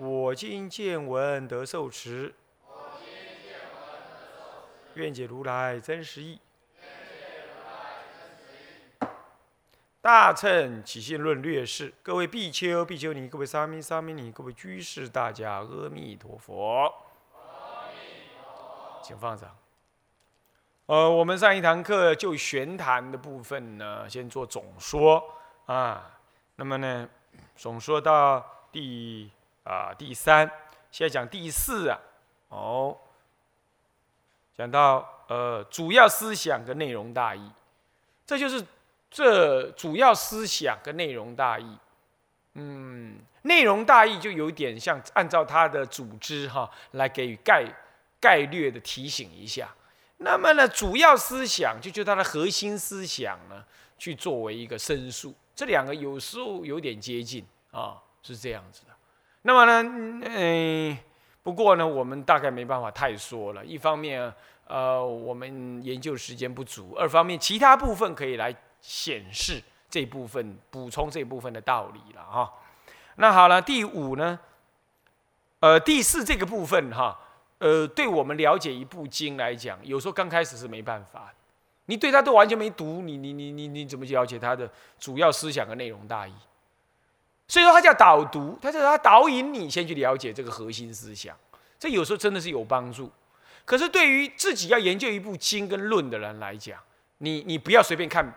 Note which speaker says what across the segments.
Speaker 1: 我今见闻得受持，愿解如来真实义。大乘起信论略释，各位比丘、比丘尼，各位沙弥、沙弥尼，各位居士，大家阿弥陀佛。请放掌。呃，我们上一堂课就玄谈的部分呢，先做总说啊。那么呢，总说到第。啊，第三，现在讲第四啊，哦，讲到呃主要思想跟内容大意，这就是这主要思想跟内容大意，嗯，内容大意就有点像按照它的组织哈来给予概概略的提醒一下，那么呢主要思想就就它的核心思想呢去作为一个申述，这两个有时候有点接近啊，是这样子的。那么呢，嗯，不过呢，我们大概没办法太说了。一方面，呃，我们研究时间不足；二方面，其他部分可以来显示这部分、补充这部分的道理了哈。那好了，第五呢，呃，第四这个部分哈，呃，对我们了解一部经来讲，有时候刚开始是没办法，你对它都完全没读，你你你你你怎么了解它的主要思想和内容大意？所以说它叫导读，它是它导引你先去了解这个核心思想，这有时候真的是有帮助。可是对于自己要研究一部经跟论的人来讲，你你不要随便看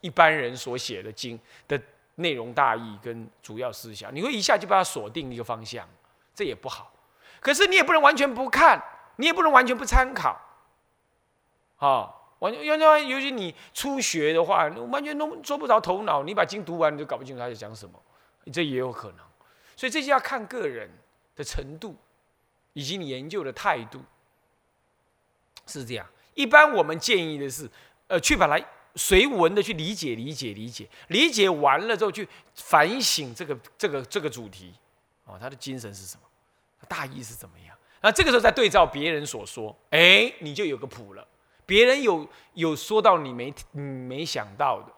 Speaker 1: 一般人所写的经的内容大意跟主要思想，你会一下就把它锁定一个方向，这也不好。可是你也不能完全不看，你也不能完全不参考，啊，完全因为尤其你初学的话，完全弄捉不着头脑，你把经读完你就搞不清楚他在讲什么。这也有可能，所以这就要看个人的程度，以及你研究的态度，是这样。一般我们建议的是，呃，去把它随文的去理解、理解、理解，理解完了之后去反省这个、这个、这个主题，哦，他的精神是什么，大意是怎么样？那这个时候再对照别人所说，哎，你就有个谱了。别人有有说到你没没想到的。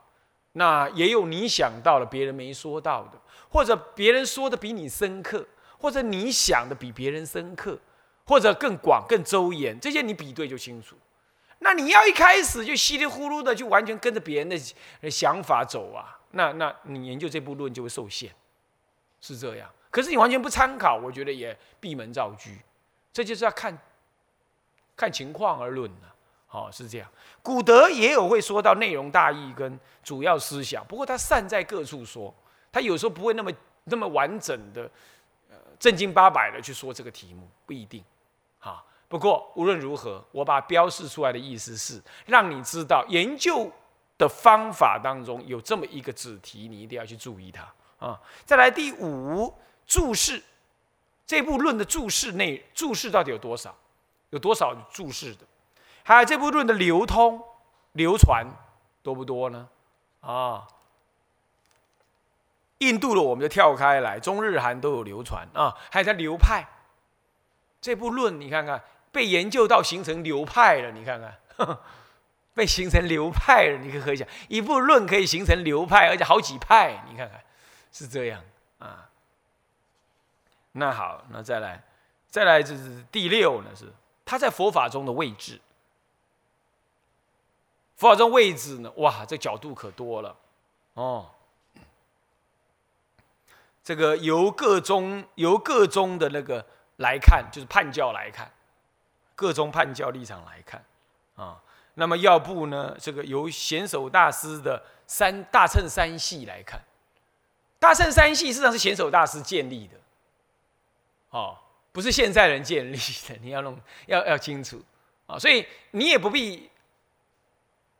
Speaker 1: 那也有你想到了别人没说到的，或者别人说的比你深刻，或者你想的比别人深刻，或者更广、更周延，这些你比对就清楚。那你要一开始就稀里糊涂的就完全跟着别人的想法走啊，那那你研究这部论就会受限，是这样。可是你完全不参考，我觉得也闭门造车，这就是要看看情况而论了。哦，是这样。古德也有会说到内容大意跟主要思想，不过他散在各处说，他有时候不会那么那么完整的，呃，正经八百的去说这个题目，不一定。哈，不过无论如何，我把标示出来的意思是，让你知道研究的方法当中有这么一个子题，你一定要去注意它啊。再来第五注释，这部论的注释内注释到底有多少？有多少注释的？还有这部论的流通、流传多不多呢？啊，印度的我们就跳开来，中日韩都有流传啊。还有它流派，这部论你看看，被研究到形成流派了，你看看，被形成流派了，你可以想，一部论可以形成流派，而且好几派，你看看是这样啊。那好，那再来，再来就是第六呢，是它在佛法中的位置。佛法中位置呢？哇，这角度可多了哦。这个由各宗由各宗的那个来看，就是判教来看，各宗判教立场来看啊。那么要不呢？这个由贤守大师的三大乘三系来看，大乘三系实际上是贤守大师建立的，哦，不是现在人建立的。你要弄要要清楚啊，所以你也不必。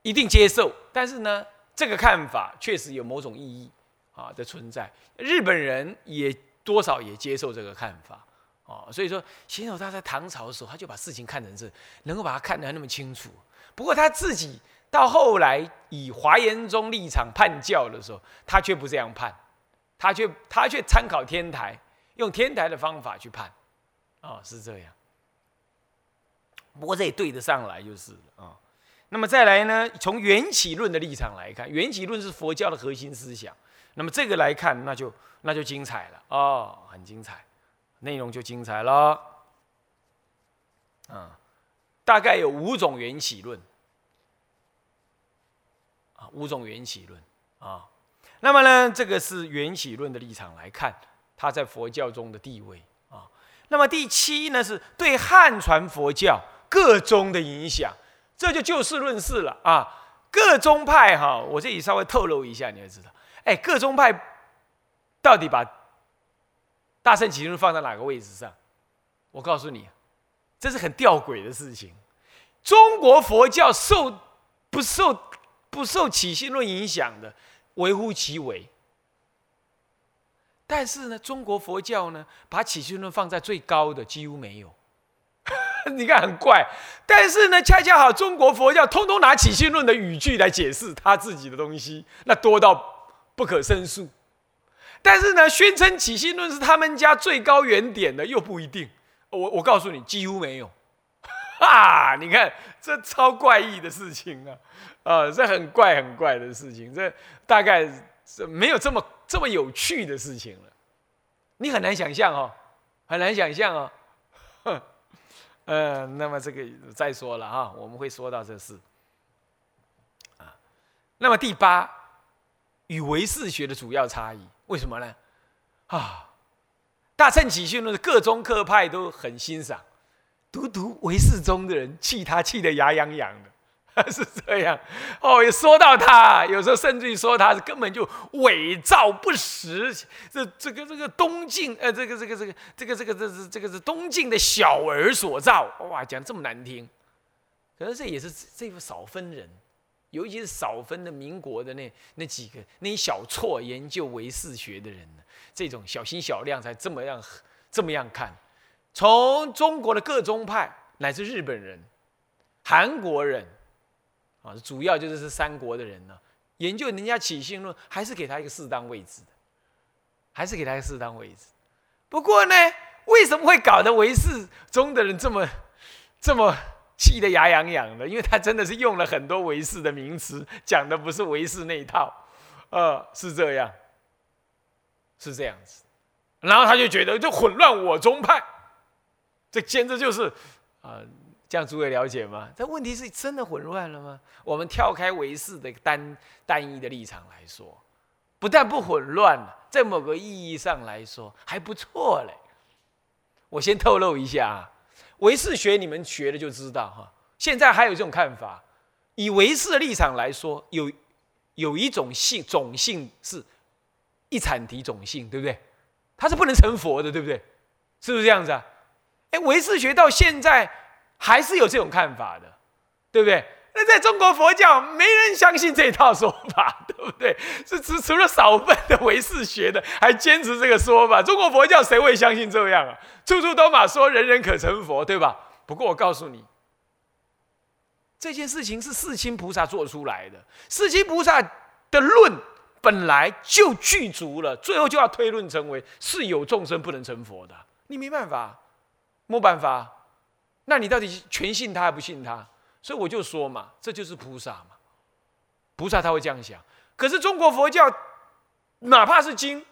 Speaker 1: 一定接受，但是呢，这个看法确实有某种意义啊的存在。日本人也多少也接受这个看法哦，所以说贤守他在唐朝的时候，他就把事情看成是能够把它看得那么清楚。不过他自己到后来以华严宗立场判教的时候，他却不这样判，他却他却参考天台，用天台的方法去判，哦，是这样。不过这也对得上来就是了啊。那么再来呢，从缘起论的立场来看，缘起论是佛教的核心思想。那么这个来看，那就那就精彩了哦，很精彩，内容就精彩了。啊，大概有五种缘起论啊，五种缘起论啊。那么呢，这个是缘起论的立场来看，它在佛教中的地位啊。那么第七呢，是对汉传佛教各宗的影响。这就就事论事了啊！各宗派哈，我这里稍微透露一下，你要知道，哎，各宗派到底把大圣起信论放在哪个位置上？我告诉你，这是很吊诡的事情。中国佛教受不受不受起信论影响的，微乎其微。但是呢，中国佛教呢，把起信论放在最高的，几乎没有。你看很怪，但是呢，恰恰好中国佛教通通拿起信论的语句来解释他自己的东西，那多到不可胜数。但是呢，宣称起信论是他们家最高原点的又不一定。我我告诉你，几乎没有。哈，你看这超怪异的事情啊！啊，这很怪很怪的事情，这大概是没有这么这么有趣的事情了。你很难想象哦，很难想象哦。哼。嗯，那么这个再说了哈，我们会说到这事啊。那么第八，与唯识学的主要差异，为什么呢？啊，大乘起信论的各宗各派都很欣赏，独独唯识宗的人气他气得牙痒痒的。是这样。哦，也说到他，有时候甚至于说他是根本就伪造不实，这这个这个东晋呃，这个这个这个这个这个这是这个是东晋的小儿所造，哇，讲这么难听，可是这也是这个少分人，尤其是少分的民国的那那几个那一小撮研究唯识学的人呢，这种小心小量才这么样这么样看，从中国的各宗派乃至日本人、韩国人。啊，主要就是是三国的人呢，研究人家起信论，还是给他一个适当位置的，还是给他一个适当位置。不过呢，为什么会搞得唯识中的人这么这么气得牙痒痒的？因为他真的是用了很多唯识的名词，讲的不是唯识那一套，呃，是这样，是这样子。然后他就觉得就混乱我宗派，这简直就是啊。这样诸位了解吗？这问题是真的混乱了吗？我们跳开唯识的单单一的立场来说，不但不混乱在某个意义上来说还不错嘞。我先透露一下，唯识学你们学了就知道哈。现在还有这种看法，以唯识的立场来说，有有一种性种性是一产体种性，对不对？它是不能成佛的，对不对？是不是这样子啊？哎，唯识学到现在。还是有这种看法的，对不对？那在中国佛教，没人相信这套说法，对不对？是除除了少部分的唯识学的，还坚持这个说法。中国佛教谁会相信这样啊？处处都马说人人可成佛，对吧？不过我告诉你，这件事情是世亲菩萨做出来的。世亲菩萨的论本来就具足了，最后就要推论成为是有众生不能成佛的。你没办法，没办法。那你到底全信他还不信他？所以我就说嘛，这就是菩萨嘛。菩萨他会这样想。可是中国佛教，哪怕是经，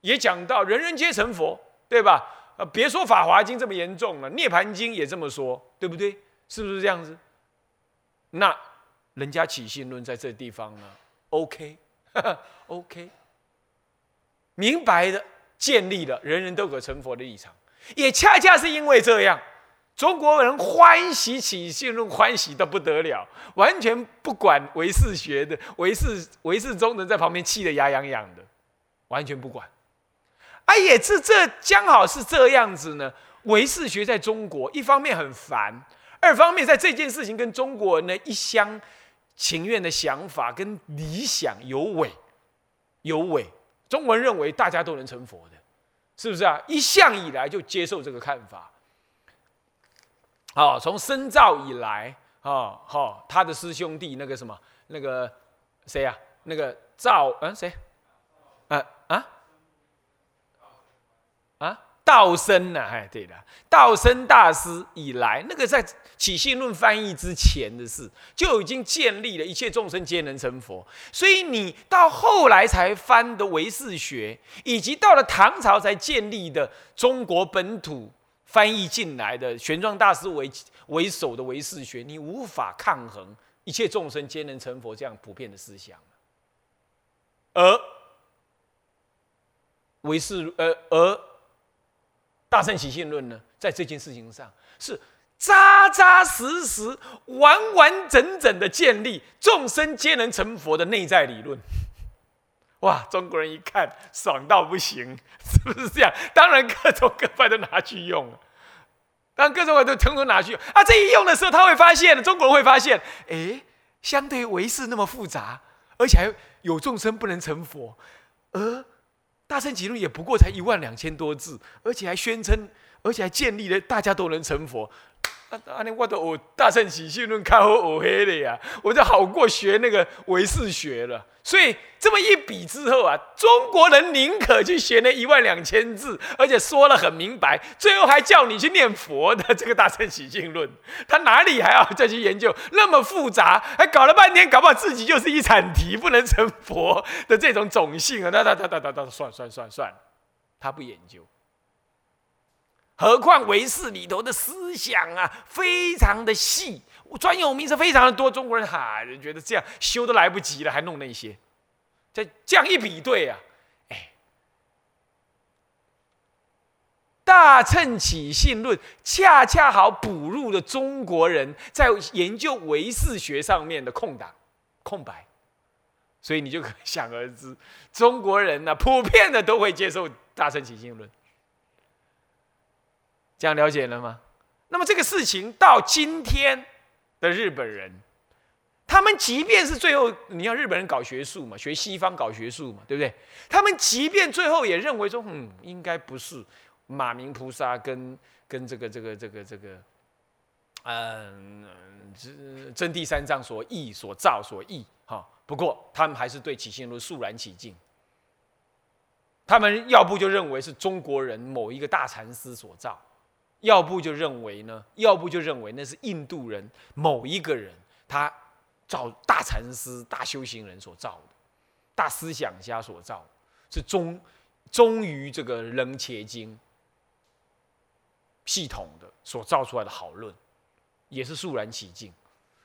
Speaker 1: 也讲到人人皆成佛，对吧？呃，别说法华经这么严重了，涅盘经也这么说，对不对？是不是这样子？那人家起信论在这地方呢？OK，OK，明白的建立了人人都可成佛的立场，也恰恰是因为这样。中国人欢喜起信论，欢喜的不得了，完全不管唯识学的唯识唯识中人在旁边气得牙痒痒的，完全不管。啊，也是这刚好是这样子呢。唯识学在中国，一方面很烦，二方面在这件事情跟中国人的一厢情愿的想法跟理想有违，有违。中国人认为大家都能成佛的，是不是啊？一向以来就接受这个看法。哦，从深造以来，哦，好，他的师兄弟那个什么，那个谁呀？那个赵，嗯，谁？啊啊啊！道生呐，哎，对的，道生大师以来，那个在起信论翻译之前的事，就已经建立了一切众生皆能成佛。所以你到后来才翻的唯识学，以及到了唐朝才建立的中国本土翻译进来的玄奘大师为为首的唯识学，你无法抗衡一切众生皆能成佛这样普遍的思想。而唯识，呃，而大乘起信论呢，在这件事情上是扎扎实实、完完整整的建立众生皆能成佛的内在理论。哇，中国人一看爽到不行，是不是这样？当然，各种各派都拿去用了，当各种各都通通拿去用啊。这一用的时候，他会发现，中国人会发现，哎，相对于唯识那么复杂，而且还有众生不能成佛，而。大乘起论也不过才一万两千多字，而且还宣称，而且还建立了大家都能成佛。啊，啊，那我都我大乘起信论看我我黑的呀，我就好过学那个唯识学了。所以这么一比之后啊，中国人宁可去学那一万两千字，而且说了很明白，最后还叫你去念佛的这个大乘起信论，他哪里还要再去研究那么复杂，还搞了半天，搞不好自己就是一铲题，不能成佛的这种种性啊？那那那那那那算算算算，他不研究。何况唯识里头的思想啊，非常的细，专有名词非常的多。中国人哈人觉得这样修都来不及了，还弄那些。再这样一比对啊，哎，大乘起信论恰恰好补入了中国人在研究唯识学上面的空档、空白。所以你就可想而知，中国人呢，普遍的都会接受大乘起信论。这样了解了吗？那么这个事情到今天的日本人，他们即便是最后，你要日本人搞学术嘛，学西方搞学术嘛，对不对？他们即便最后也认为说，嗯，应该不是马明菩萨跟跟这个这个这个这个，嗯，真真谛三藏所译所造所译哈。不过他们还是对起信论肃然起敬。他们要不就认为是中国人某一个大禅师所造。要不就认为呢？要不就认为那是印度人某一个人，他造大禅师、大修行人所造的，大思想家所造，是忠忠于这个楞伽经系统的所造出来的好论，也是肃然起敬。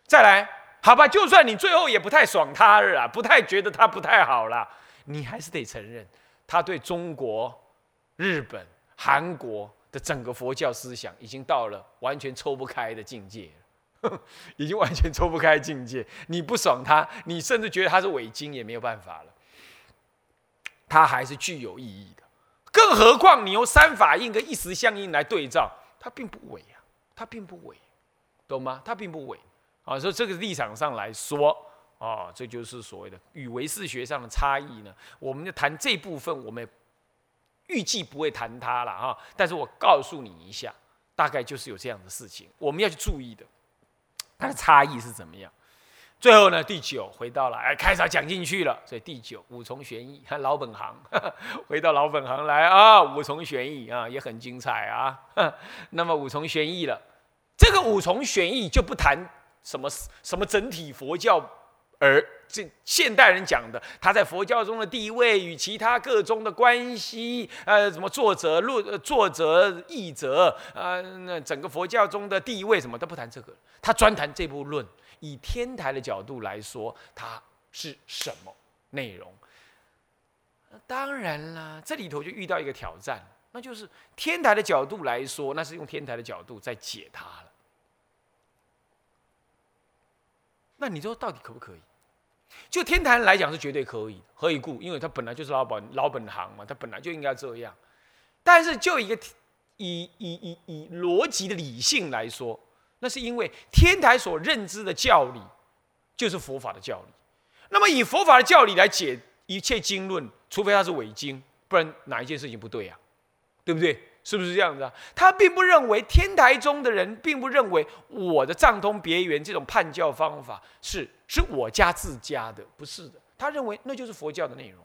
Speaker 1: 再来，好吧，就算你最后也不太爽他了，不太觉得他不太好了，你还是得承认，他对中国、日本、韩国。的整个佛教思想已经到了完全抽不开的境界，已经完全抽不开境界。你不爽他，你甚至觉得他是伪经也没有办法了。他还是具有意义的，更何况你用三法印跟一时相应来对照，他并不伪啊，他并不伪，懂吗？他并不伪啊。所以这个立场上来说，啊，这就是所谓的与唯识学上的差异呢。我们就谈这部分，我们。预计不会谈它了哈，但是我告诉你一下，大概就是有这样的事情，我们要去注意的，它的差异是怎么样。最后呢，第九回到了，哎，开始讲进去了，所以第九五重玄义，老本行，回到老本行来啊，五重玄义啊，也很精彩啊。那么五重玄义了，这个五重玄义就不谈什么什么整体佛教。而这现代人讲的，他在佛教中的地位与其他各宗的关系，呃，什么作者论、作者译者，呃，那整个佛教中的地位什么都不谈这个，他专谈这部论。以天台的角度来说，它是什么内容？当然啦，这里头就遇到一个挑战，那就是天台的角度来说，那是用天台的角度在解它了。那你说到底可不可以？就天台来讲是绝对可以，何以故？因为他本来就是老本老本行嘛，他本来就应该这样。但是就一个以以以以逻辑的理性来说，那是因为天台所认知的教理就是佛法的教理。那么以佛法的教理来解一切经论，除非它是伪经，不然哪一件事情不对呀？对不对？是不是这样子啊？他并不认为天台宗的人并不认为我的藏通别圆这种判教方法是是我家自家的，不是的。他认为那就是佛教的内容，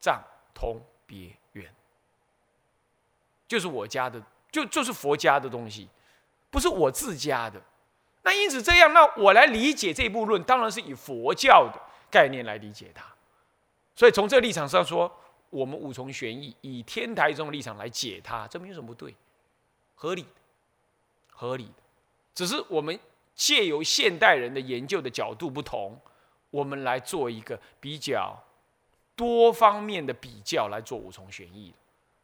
Speaker 1: 藏通别圆就是我家的，就就是佛家的东西，不是我自家的。那因此这样，那我来理解这部论，当然是以佛教的概念来理解它。所以从这个立场上说。我们无从玄义，以天台宗的立场来解它，这没有什么不对，合理，合理。只是我们借由现代人的研究的角度不同，我们来做一个比较多方面的比较来做五重玄义。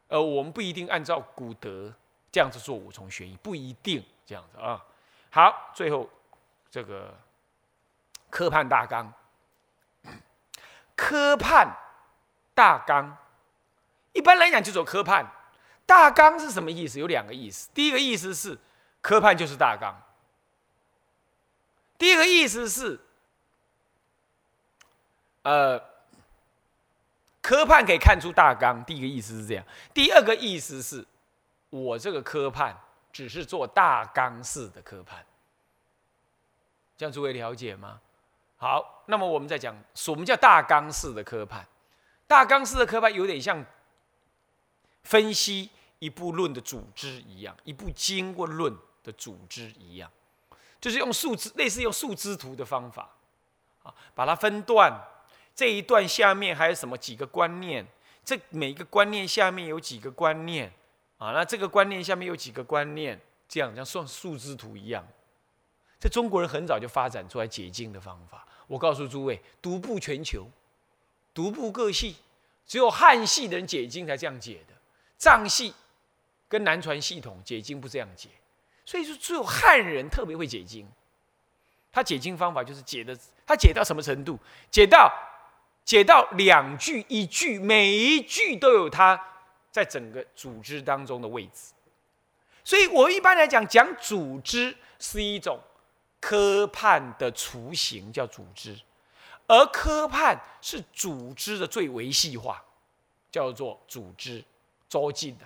Speaker 1: 呃，我们不一定按照古德这样子做五重玄义，不一定这样子啊。好，最后这个科判大纲，科判。大纲，一般来讲就走科判。大纲是什么意思？有两个意思。第一个意思是科判就是大纲。第二个意思是，呃，科判可以看出大纲。第一个意思是这样。第二个意思是，我这个科判只是做大纲式的科判。这样诸位了解吗？好，那么我们再讲什么叫大纲式的科判。大纲式的科班有点像分析一部论的组织一样，一部经过论的组织一样，就是用树枝类似用树枝图的方法啊，把它分段。这一段下面还有什么几个观念？这每一个观念下面有几个观念啊？那这个观念下面有几个观念？这样像算树枝图一样。这中国人很早就发展出来解经的方法。我告诉诸位，独步全球。独步各系，只有汉系的人解经才这样解的，藏系跟南传系统解经不这样解，所以说只有汉人特别会解经。他解经方法就是解的，他解到什么程度？解到解到两句一句，每一句都有他在整个组织当中的位置。所以我一般来讲讲组织是一种科判的雏形，叫组织。而科判是组织的最维系化，叫做组织周进的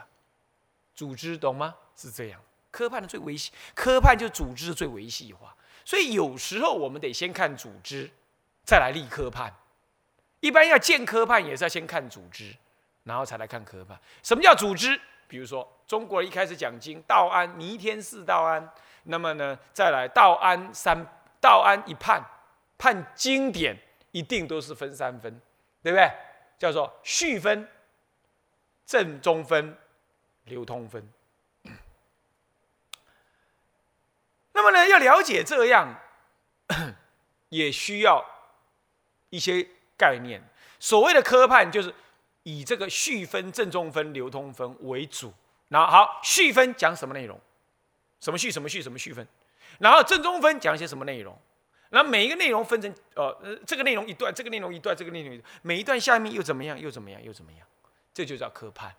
Speaker 1: 组织，懂吗？是这样，科判的最维系，科判就组织的最维系化。所以有时候我们得先看组织，再来立科判。一般要建科判也是要先看组织，然后才来看科判。什么叫组织？比如说中国一开始讲经，道安弥天四道安，那么呢，再来道安三道安一判，判经典。一定都是分三分，对不对？叫做序分、正中分、流通分。那么呢，要了解这样，也需要一些概念。所谓的科判，就是以这个序分、正中分、流通分为主。然后好，序分讲什么内容？什么序？什么序？什么序分？然后正中分讲些什么内容？那每一个内容分成呃呃，这个内容一段，这个内容一段，这个内容每一段下面又怎么样？又怎么样？又怎么样？这就叫科判。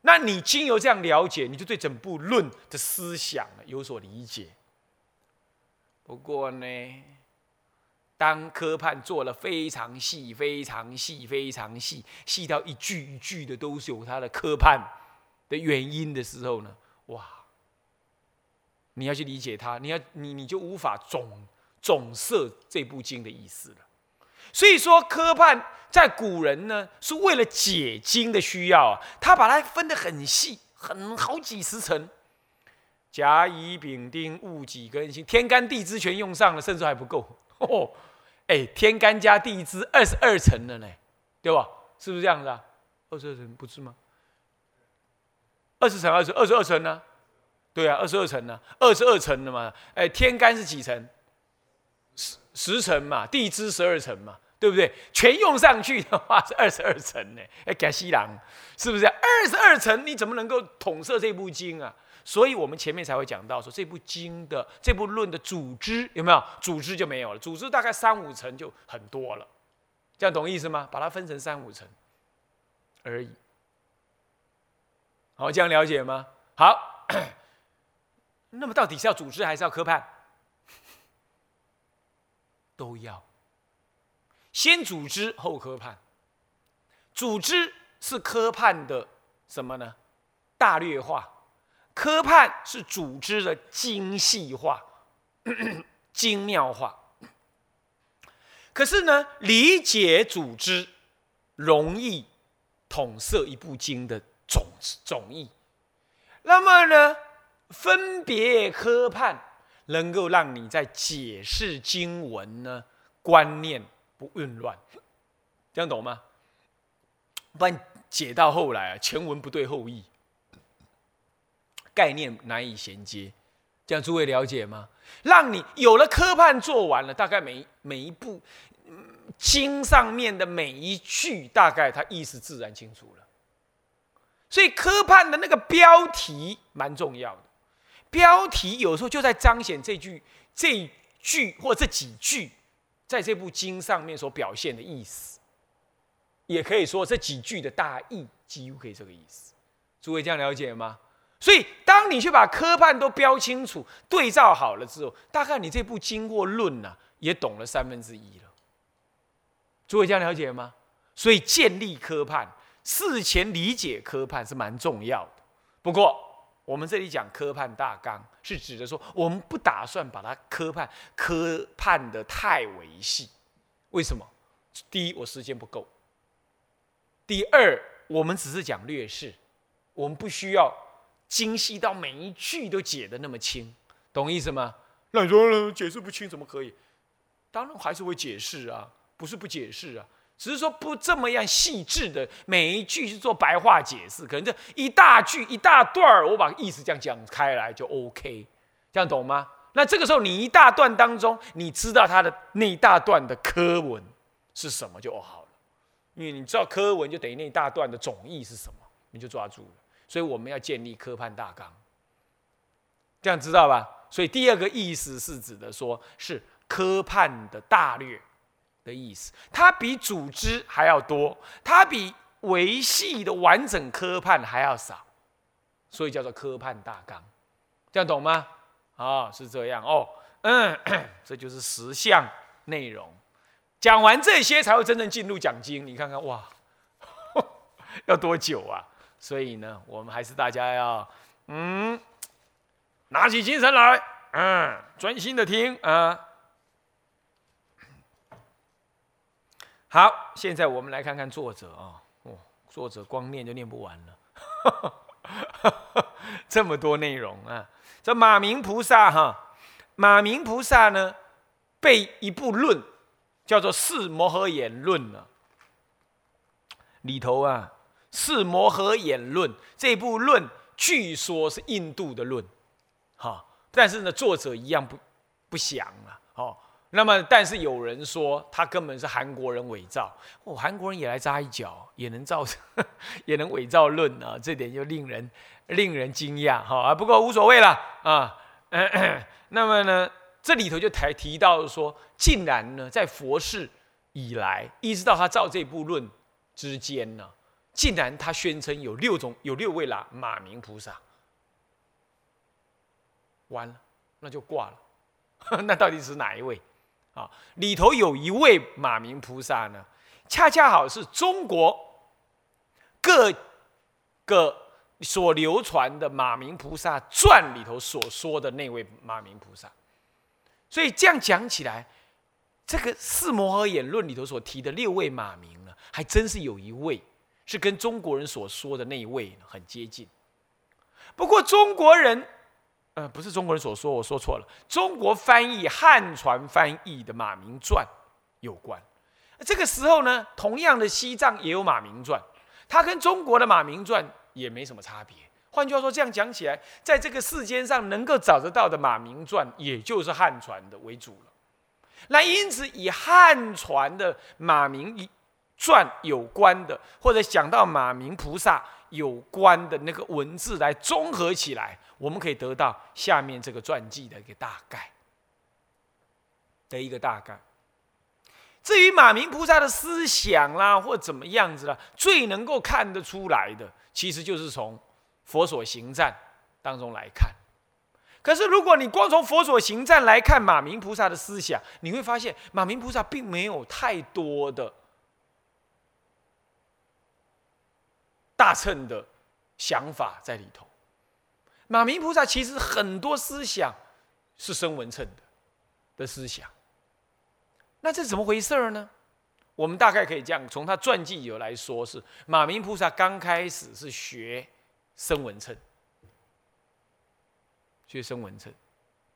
Speaker 1: 那你经由这样了解，你就对整部论的思想有所理解。不过呢，当科判做了非常细、非常细、非常细，细到一句一句的都是有它的科判的原因的时候呢，哇！你要去理解它，你要你你就无法总。总摄这部经的意思了，所以说科判在古人呢是为了解经的需要啊，他把它分得很细，很好几十层，甲乙丙丁戊己庚辛，天干地支全用上了，甚至还不够 哦。哎，天干加地支二十二层了呢，对吧？是不是这样子啊？二十二层不是吗？二十层，二十二十二层呢？对啊，二十二层呢？二十二层的嘛。哎，天干是几层？十层嘛，地支十二层嘛，对不对？全用上去的话 是二十二层呢。哎，改西郎是不是？二十二层你怎么能够统摄这部经啊？所以我们前面才会讲到说，这部经的这部论的组织有没有？组织就没有了，组织大概三五层就很多了。这样懂意思吗？把它分成三五层而已。好，这样了解吗？好。那么到底是要组织还是要科判？都要先组织后科判，组织是科判的什么呢？大略化。科判是组织的精细化、精妙化。可是呢，理解组织容易统摄一部经的总总义。那么呢，分别科判能够让你在解释经文呢观念不混乱，这样懂吗？不然解到后来啊，前文不对后意。概念难以衔接，这样诸位了解吗？让你有了科判做完了，大概每每一步经上面的每一句，大概它意思自然清楚了。所以科判的那个标题蛮重要的，标题有时候就在彰显这句这句或这几句在这部经上面所表现的意思，也可以说这几句的大意几乎可以这个意思。诸位这样了解吗？所以，当你去把科判都标清楚、对照好了之后，大概你这部经过论呢，也懂了三分之一了。诸位这样了解吗？所以，建立科判、事前理解科判是蛮重要的。不过，我们这里讲科判大纲，是指的说，我们不打算把它科判科判的太维系。为什么？第一，我时间不够；第二，我们只是讲略事，我们不需要。精细到每一句都解得那么清，懂意思吗？那你说？解释不清怎么可以？当然还是会解释啊，不是不解释啊，只是说不这么样细致的每一句是做白话解释，可能这一大句一大段儿，我把意思这样讲开来就 OK，这样懂吗？那这个时候你一大段当中，你知道它的那一大段的科文是什么就好了，因为你知道科文就等于那一大段的总意是什么，你就抓住了。所以我们要建立科判大纲，这样知道吧？所以第二个意思是指的说，是科判的大略的意思，它比组织还要多，它比维系的完整科判还要少，所以叫做科判大纲，这样懂吗？啊，是这样哦，嗯，这就是十项内容，讲完这些才会真正进入讲经。你看看哇，要多久啊？所以呢，我们还是大家要，嗯，拿起精神来，嗯，专心的听啊。好，现在我们来看看作者啊，哦，作者光念就念不完了，这么多内容啊。这马明菩萨哈，马明菩萨呢，被一部论，叫做《四摩诃言论》呢，里头啊。《四摩诃演论》这部论，据说是印度的论，哈，但是呢，作者一样不不详了，哦，那么但是有人说他根本是韩国人伪造，哦，韩国人也来扎一脚，也能造，也能伪造论啊，这点就令人令人惊讶，哈啊，不过无所谓了啊，那么呢，这里头就提提到说，竟然呢，在佛世以来，一直到他造这部论之间呢。竟然他宣称有六种，有六位啦马明菩萨，完了，那就挂了。那到底是哪一位？啊，里头有一位马明菩萨呢，恰恰好是中国各个所流传的马明菩萨传里头所说的那位马明菩萨。所以这样讲起来，这个四摩诃演论里头所提的六位马明呢，还真是有一位。是跟中国人所说的那一位很接近，不过中国人，呃，不是中国人所说，我说错了。中国翻译汉传翻译的《马明传》有关。这个时候呢，同样的西藏也有《马明传》，它跟中国的《马明传》也没什么差别。换句话说，这样讲起来，在这个世间上能够找得到的《马明传》，也就是汉传的为主了。那因此，以汉传的马明。传有关的，或者讲到马明菩萨有关的那个文字来综合起来，我们可以得到下面这个传记的一个大概的一个大概。至于马明菩萨的思想啦，或怎么样子啦，最能够看得出来的，其实就是从佛所行赞当中来看。可是，如果你光从佛所行赞来看马明菩萨的思想，你会发现马明菩萨并没有太多的。大乘的想法在里头。马明菩萨其实很多思想是声闻乘的的思想，那这怎么回事呢？我们大概可以这样从他传记有来说，是马明菩萨刚开始是学声闻乘，学声闻乘。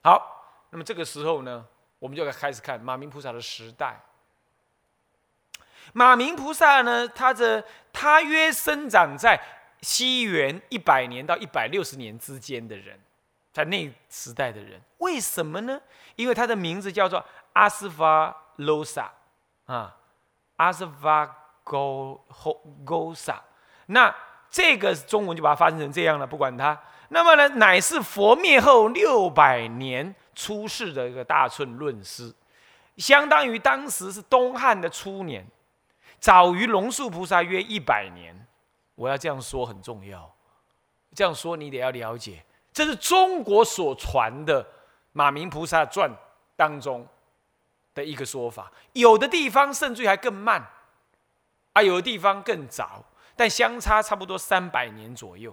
Speaker 1: 好，那么这个时候呢，我们就开始看马明菩萨的时代。马明菩萨呢，他的他约生长在西元一百年到一百六十年之间的人，在那时代的人，为什么呢？因为他的名字叫做阿斯法罗萨啊，阿斯法高后高萨。那这个中文就把它翻译成这样了，不管它。那么呢，乃是佛灭后六百年出世的一个大乘论师，相当于当时是东汉的初年。早于龙树菩萨约一百年，我要这样说很重要。这样说你得要了解，这是中国所传的《马明菩萨传》当中的一个说法。有的地方甚至还更慢，啊，有的地方更早，但相差差不多三百年左右。